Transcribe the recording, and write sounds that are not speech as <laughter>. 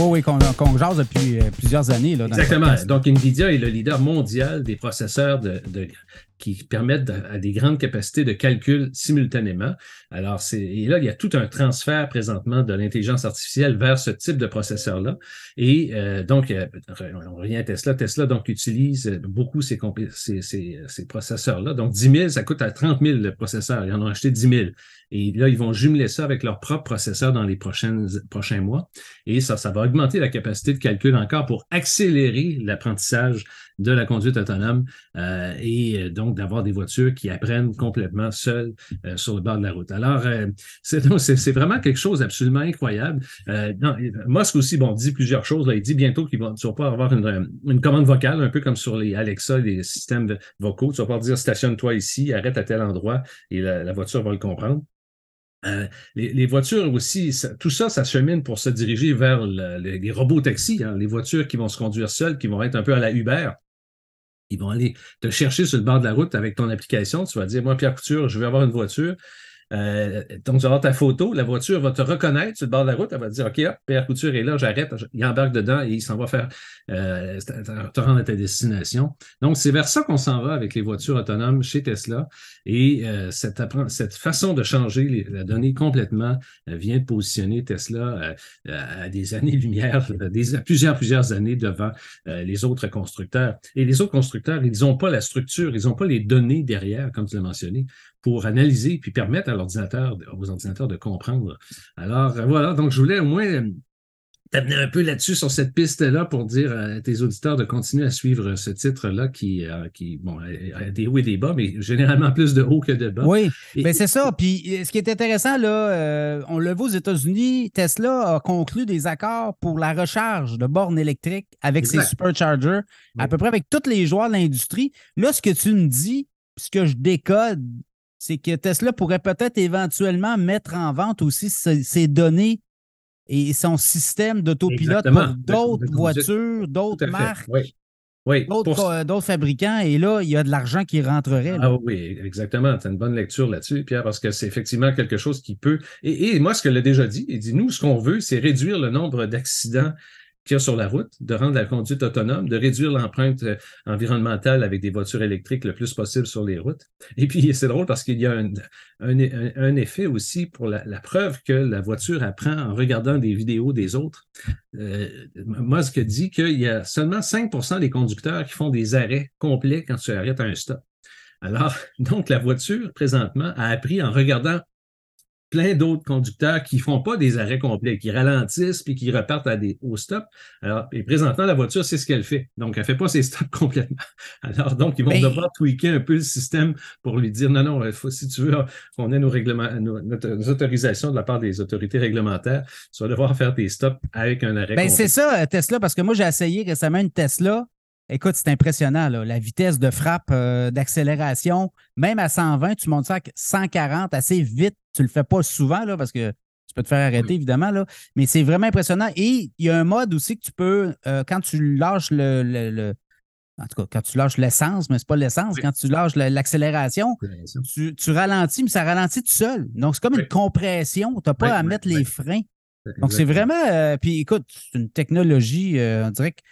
oui, qu'on jase depuis euh, plusieurs années. Là, Exactement. Donc, NVIDIA est le leader mondial des processeurs de, qui permettent à des grandes capacités de calcul simultanément. Alors, c'est, et là, il y a tout un transfert présentement de l'intelligence artificielle vers ce type de processeur-là. Et euh, donc, on revient à Tesla. Tesla, donc, utilise beaucoup ces, ces, ces, ces processeurs-là. Donc, 10 000, ça coûte à 30 000 le processeur. Ils en ont acheté 10 000. Et là, ils vont jumeler ça avec leur propre processeur dans les prochaines, prochains mois. Et ça, ça va augmenter la capacité de calcul encore pour accélérer l'apprentissage de la conduite autonome euh, et euh, donc d'avoir des voitures qui apprennent complètement seules euh, sur le bord de la route. Alors, c'est vraiment quelque chose d'absolument incroyable. Non, Musk aussi, bon, dit plusieurs choses. Il dit bientôt qu'il va, tu vas pas avoir une, une, commande vocale, un peu comme sur les Alexa, les systèmes vocaux. Tu vas pouvoir dire stationne-toi ici, arrête à tel endroit et la, voiture va le comprendre. les, voitures aussi, tout ça, ça chemine pour se diriger vers les robots taxis, hein, les voitures qui vont se conduire seules, qui vont être un peu à la Uber. Ils vont aller te chercher sur le bord de la route avec ton application. Tu vas dire, moi, Pierre Couture, je vais avoir une voiture. Euh, donc, tu vas avoir ta photo, la voiture va te reconnaître sur le bord de la route, elle va te dire OK, hop, Pierre Couture est là, j'arrête, il embarque dedans et il s'en va faire euh, te rendre à ta destination. Donc, c'est vers ça qu'on s'en va avec les voitures autonomes chez Tesla. Et euh, cette, façon de changer la donnée complètement vient de positionner Tesla à des années-lumière, <laughs> des, plusieurs, plusieurs années devant les autres constructeurs. Et les autres constructeurs, ils n'ont pas la structure, ils n'ont pas les données derrière, comme tu l'as mentionné, pour analyser puis permettre à l'ordinateur, aux ordinateurs de comprendre. Alors euh, voilà, donc je voulais au moins euh, t'amener un peu là-dessus sur cette piste-là pour dire à tes auditeurs de continuer à suivre ce titre-là qui, euh, qui bon, a des hauts et des bas, mais généralement plus de hauts que de bas. Oui, mais c'est ça. Puis ce qui est intéressant, là, on le voit aux États-Unis, Tesla a conclu des accords pour la recharge de bornes électriques avec ses superchargers, à peu près avec tous les joueurs de l'industrie. Là, ce que tu me dis, ce que je décode, c'est que Tesla pourrait peut-être éventuellement mettre en vente aussi ses, données et son système d'autopilote pour d'autres voitures, d'autres marques. Oui. D'autres, fabricants, et là, il y a de l'argent qui rentrerait. Ah oui, exactement. Tu as une bonne lecture là-dessus, Pierre, parce que c'est effectivement quelque chose qui peut. Et, et moi, ce qu'elle a déjà dit, il dit nous, ce qu'on veut, c'est réduire le nombre d'accidents qu'il y a sur la route, de rendre la conduite autonome, de réduire l'empreinte euh, environnementale avec des voitures électriques le plus possible sur les routes. Et puis, c'est drôle parce qu'il y a un, effet aussi pour la, preuve que la voiture apprend en regardant des vidéos des autres. Euh, Musk dit qu'il y a seulement 5% des conducteurs qui font des arrêts complets quand tu arrêtes à un stop. Alors, <laughs> donc, la voiture, présentement, a appris en regardant plein d'autres conducteurs qui ne font pas des arrêts complets, qui ralentissent puis qui repartent à des, au stop. Alors, et présentement, la voiture, c'est ce qu'elle fait. Donc, elle ne fait pas ses stops <laughs> complètement. Alors, donc, ils vont devoir tweaker un peu le système pour lui dire non, non, faut, si tu veux qu'on ait nos, règlements, nos, autorisations de la part des autorités réglementaires, tu vas devoir faire tes stops avec un arrêt. Ben, c'est ça, Tesla, parce que moi, j'ai essayé récemment une Tesla. Écoute, c'est impressionnant, la vitesse de frappe, euh, d'accélération. Même à 120, tu montes ça à 140 assez vite. Tu ne le fais pas souvent là, parce que tu peux te faire arrêter, évidemment. Là. Mais c'est vraiment impressionnant. Et il y a un mode aussi que tu peux, euh, quand tu lâches le, En tout cas, quand tu lâches l'essence, mais ce n'est pas l'essence, quand tu lâches l'accélération, tu, ralentis, mais ça ralentit tout seul. Donc, c'est comme une compression. Tu n'as pas à mettre les freins. Donc, c'est vraiment. Euh, puis écoute, c'est une technologie, on dirait que